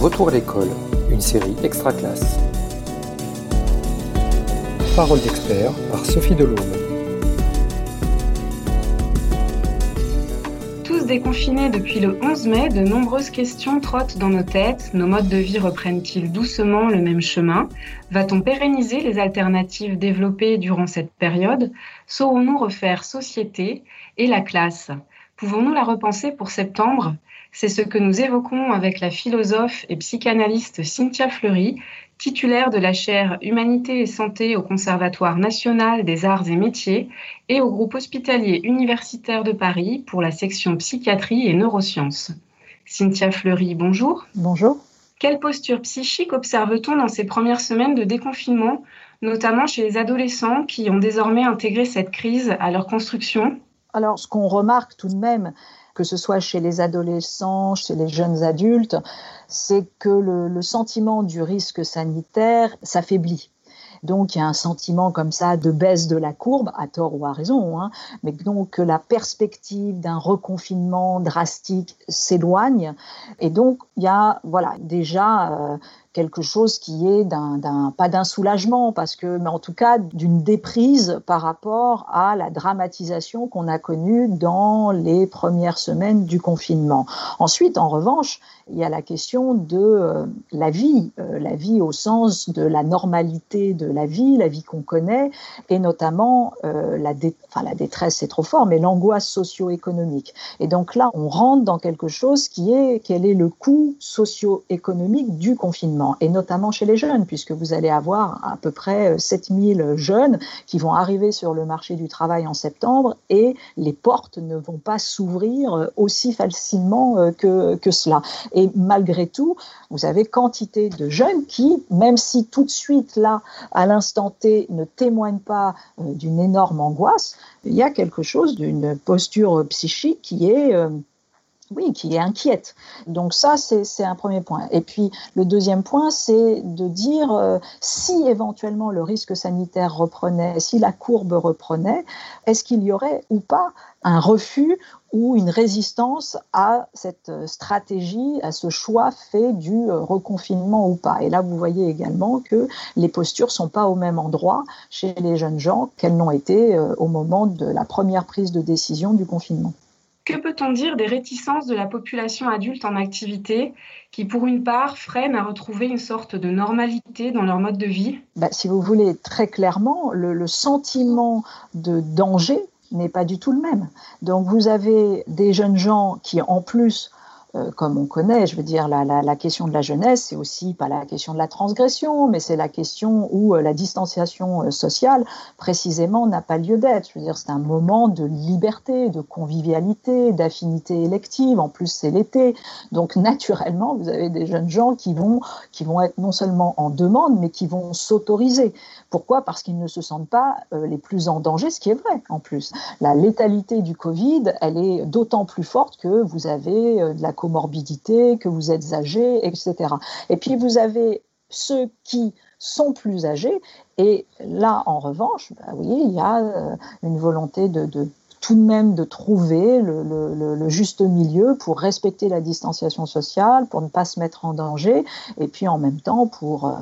Retour à l'école, une série extra classe. Parole d'expert par Sophie Delhomme. Tous déconfinés depuis le 11 mai, de nombreuses questions trottent dans nos têtes. Nos modes de vie reprennent-ils doucement le même chemin? Va-t-on pérenniser les alternatives développées durant cette période? Saurons-nous refaire société et la classe? Pouvons-nous la repenser pour septembre? C'est ce que nous évoquons avec la philosophe et psychanalyste Cynthia Fleury, titulaire de la chaire Humanité et Santé au Conservatoire national des arts et métiers et au groupe hospitalier universitaire de Paris pour la section psychiatrie et neurosciences. Cynthia Fleury, bonjour. Bonjour. Quelle posture psychique observe-t-on dans ces premières semaines de déconfinement, notamment chez les adolescents qui ont désormais intégré cette crise à leur construction? Alors, ce qu'on remarque tout de même, que ce soit chez les adolescents, chez les jeunes adultes, c'est que le, sentiment du risque sanitaire s'affaiblit. Donc il y a un sentiment comme ça de baisse de la courbe, à tort ou à raison, hein, mais donc la perspective d'un reconfinement drastique s'éloigne. Et donc il y a voilà déjà euh, quelque chose qui est d'un, pas d'un soulagement, parce que, mais en tout cas d'une déprise par rapport à la dramatisation qu'on a connue dans les premières semaines du confinement. Ensuite, en revanche, il y a la question de euh, la vie, euh, la vie au sens de la normalité de la vie, la vie qu'on connaît, et notamment euh, la, enfin, la détresse, c'est trop fort, mais l'angoisse socio-économique. Et donc là, on rentre dans quelque chose qui est quel est le coût socio-économique du confinement et notamment chez les jeunes, puisque vous allez avoir à peu près 7000 euh, jeunes qui vont arriver sur le marché du travail en septembre et les portes ne vont pas s'ouvrir euh, aussi facilement euh, que, que cela. Et malgré tout, vous avez quantité de jeunes qui, même si tout de suite, là, à l'instant T, ne témoignent pas d'une énorme angoisse, il y a quelque chose d'une posture psychique qui est oui, qui est inquiète. Donc ça, c'est un premier point. Et puis le deuxième point, c'est de dire euh, si éventuellement le risque sanitaire reprenait, si la courbe reprenait, est-ce qu'il y aurait ou pas un refus ou une résistance à cette stratégie, à ce choix fait du euh, reconfinement ou pas? Et là, vous voyez également que les postures sont pas au même endroit chez les jeunes gens qu'elles n'ont été euh, au moment de la première prise de décision du confinement. Que peut-on dire des réticences de la population adulte en activité qui, pour une part, freinent à retrouver une sorte de normalité dans leur mode de vie? Bah, Si vous voulez, très clairement, le sentiment de danger n'est pas du tout le même. Donc vous avez des jeunes gens qui, en plus, euh, comme on connaît, je veux dire, la, la, question de la jeunesse, c'est aussi pas la question de la transgression, mais c'est la question où euh, la distanciation euh, sociale, précisément, n'a pas lieu d'être. Je veux dire, c'est un moment de liberté, de convivialité, d'affinité élective. En plus, c'est l'été. Donc, naturellement, vous avez des jeunes gens qui vont, qui vont être non seulement en demande, mais qui vont s'autoriser. Pourquoi? Parce qu'ils ne se sentent pas les plus en danger, ce qui est vrai, en plus. La létalité du Covid, elle est d'autant plus forte que vous avez de la comorbidité, que vous êtes âgé, etc. Et puis vous avez ceux qui sont plus âgés, et là, en revanche, bah oui, il y a euh, une volonté de, tout de même de trouver le, juste milieu pour respecter la distanciation sociale, pour ne pas se mettre en danger, et puis en même temps pour... Euh,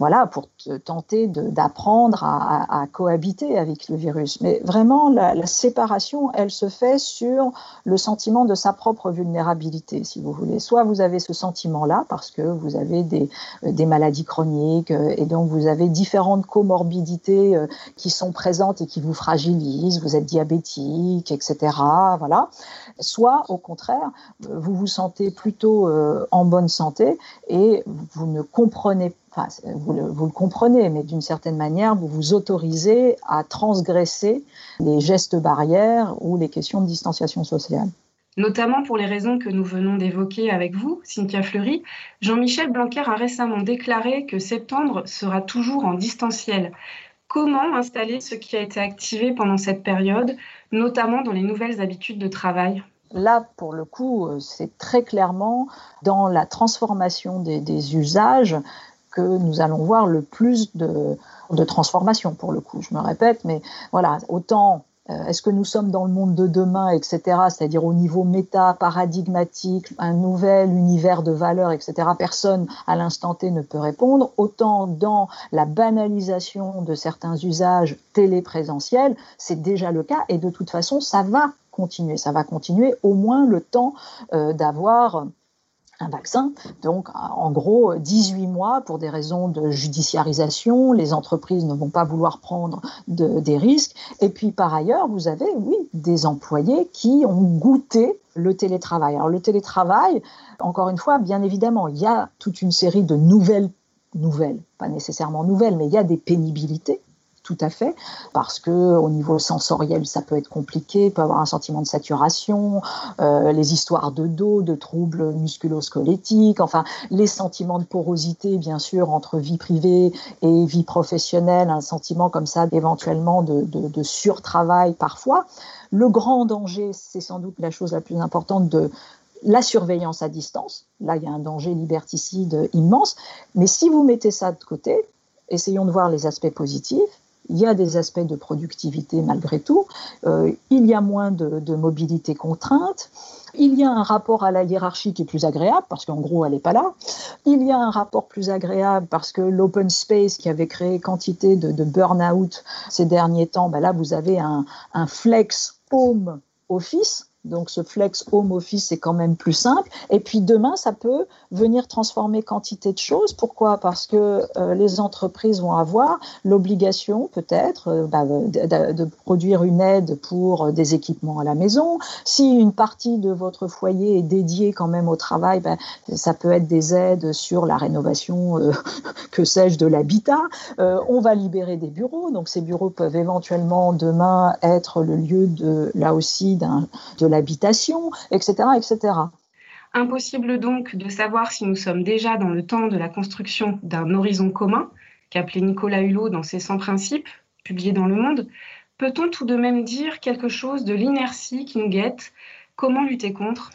voilà, pour tenter d'apprendre à, cohabiter avec le virus. Mais vraiment, la, séparation, elle se fait sur le sentiment de sa propre vulnérabilité, si vous voulez. Soit vous avez ce sentiment-là parce que vous avez des, des, maladies chroniques euh, et donc vous avez différentes comorbidités euh, qui sont présentes et qui vous fragilisent. Vous êtes diabétique, etc. Voilà. Soit au contraire, vous vous sentez plutôt euh, en bonne santé et vous ne comprenez pas Enfin, vous, le, vous le comprenez, mais d'une certaine manière, vous vous autorisez à transgresser les gestes barrières ou les questions de distanciation sociale. Notamment pour les raisons que nous venons d'évoquer avec vous, Cynthia Fleury, Jean-Michel Blanquer a récemment déclaré que septembre sera toujours en distanciel. Comment installer ce qui a été activé pendant cette période, notamment dans les nouvelles habitudes de travail? Là, pour le coup, c'est très clairement dans la transformation des, des usages que nous allons voir le plus de, de transformation pour le coup. Je me répète, mais voilà, autant euh, est-ce que nous sommes dans le monde de demain, etc., c'est-à-dire au niveau méta, paradigmatique, un nouvel univers de valeurs, etc., personne à l'instant T ne peut répondre. Autant dans la banalisation de certains usages téléprésentiels, c'est déjà le cas, et de toute façon, ça va continuer. Ça va continuer au moins le temps euh, d'avoir un vaccin. Donc, en gros, 18 mois pour des raisons de judiciarisation. Les entreprises ne vont pas vouloir prendre des risques. Et puis, par ailleurs, vous avez, oui, des employés qui ont goûté le télétravail. Alors, le télétravail, encore une fois, bien évidemment, il y a toute une série de nouvelles nouvelles, pas nécessairement nouvelles, mais il y a des pénibilités tout à fait, parce que au niveau sensoriel, ça peut être compliqué, peut avoir un sentiment de saturation, euh, les histoires de dos, de troubles musculo-squelettiques, enfin les sentiments de porosité, bien sûr, entre vie privée et vie professionnelle, un sentiment comme ça éventuellement de, de, de surtravail parfois. Le grand danger, c'est sans doute la chose la plus importante de la surveillance à distance. Là, il y a un danger liberticide immense. Mais si vous mettez ça de côté, essayons de voir les aspects positifs il y a des aspects de productivité malgré tout, euh, il y a moins de, mobilité contrainte, il y a un rapport à la hiérarchie qui est plus agréable parce qu'en gros elle n'est pas là, il y a un rapport plus agréable parce que l'open space qui avait créé quantité de, burn-out ces derniers temps, ben là vous avez un flex home office donc ce flex home office c'est quand même plus simple. Et puis demain, ça peut venir transformer quantité de choses. Pourquoi? Parce que euh, les entreprises vont avoir l'obligation peut-être euh, bah, de, de, produire une aide pour euh, des équipements à la maison. Si une partie de votre foyer est dédiée quand même au travail, bah, ça peut être des aides sur la rénovation, que sais-je, de l'habitat. on va libérer des bureaux. Donc ces bureaux peuvent éventuellement demain être le lieu de là aussi d'un de l'habitation, etc., etc. Impossible donc de savoir si nous sommes déjà dans le temps de la construction d'un horizon commun, qu'appelait Nicolas Hulot dans ses 100 principes, publiés dans Le Monde. Peut-on tout de même dire quelque chose de l'inertie qui nous guette? Comment lutter contre?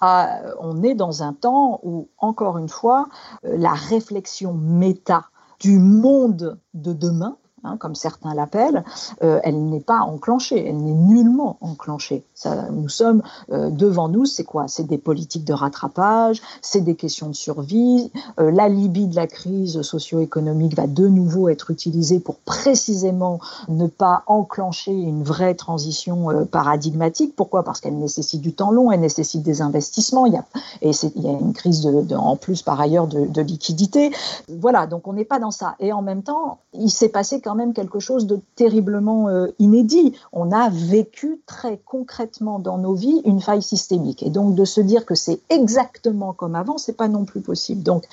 Ah, On est dans un temps où, encore une fois, euh, la réflexion méta du monde de demain, Hein, comme certains l'appellent, euh, elle n'est pas enclenchée, elle n'est nullement enclenchée. Nous sommes euh, devant nous, c'est quoi? C'est des politiques de rattrapage, c'est des questions de survie. Euh, L'alibi de la crise socio-économique va de nouveau être utilisé pour précisément ne pas enclencher une vraie transition euh, paradigmatique. Pourquoi? Parce qu'elle nécessite du temps long, elle nécessite des investissements, il y a, et il y a une crise en plus par ailleurs de, de liquidité. Voilà, donc on n'est pas dans ça. Et en même temps, il s'est passé quand même quelque chose de terriblement euh, inédit. On a vécu très concrètement dans nos vies une faille systémique. Et donc de se dire que c'est exactement comme avant, c'est pas non plus possible. Donc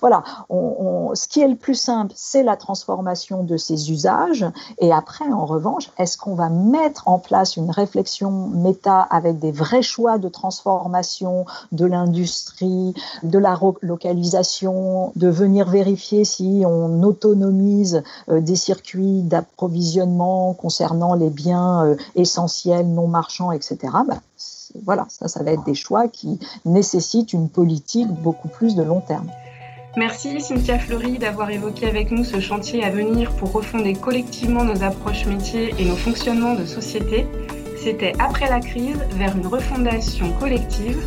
voilà, ce qui est le plus simple, c'est la transformation de ces usages. Et après, en revanche, est-ce qu'on va mettre en place une réflexion méta avec des vrais choix de transformation de l'industrie, de la localisation, de venir vérifier si on autonomise euh, des circuits d'approvisionnement concernant les biens euh, essentiels, non marchands, etc. Bah, voilà, ça, ça va être des choix qui nécessitent une politique beaucoup plus de long terme. Merci Cynthia Fleury d'avoir évoqué avec nous ce chantier à venir pour refonder collectivement nos approches métiers et nos fonctionnements de société. C'était après la crise vers une refondation collective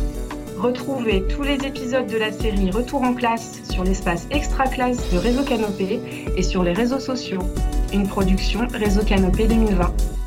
Retrouvez tous les épisodes de la série Retour en classe sur l'espace extra classe de Réseau Canopé et sur les réseaux sociaux. Une production Réseau Canopé 2020.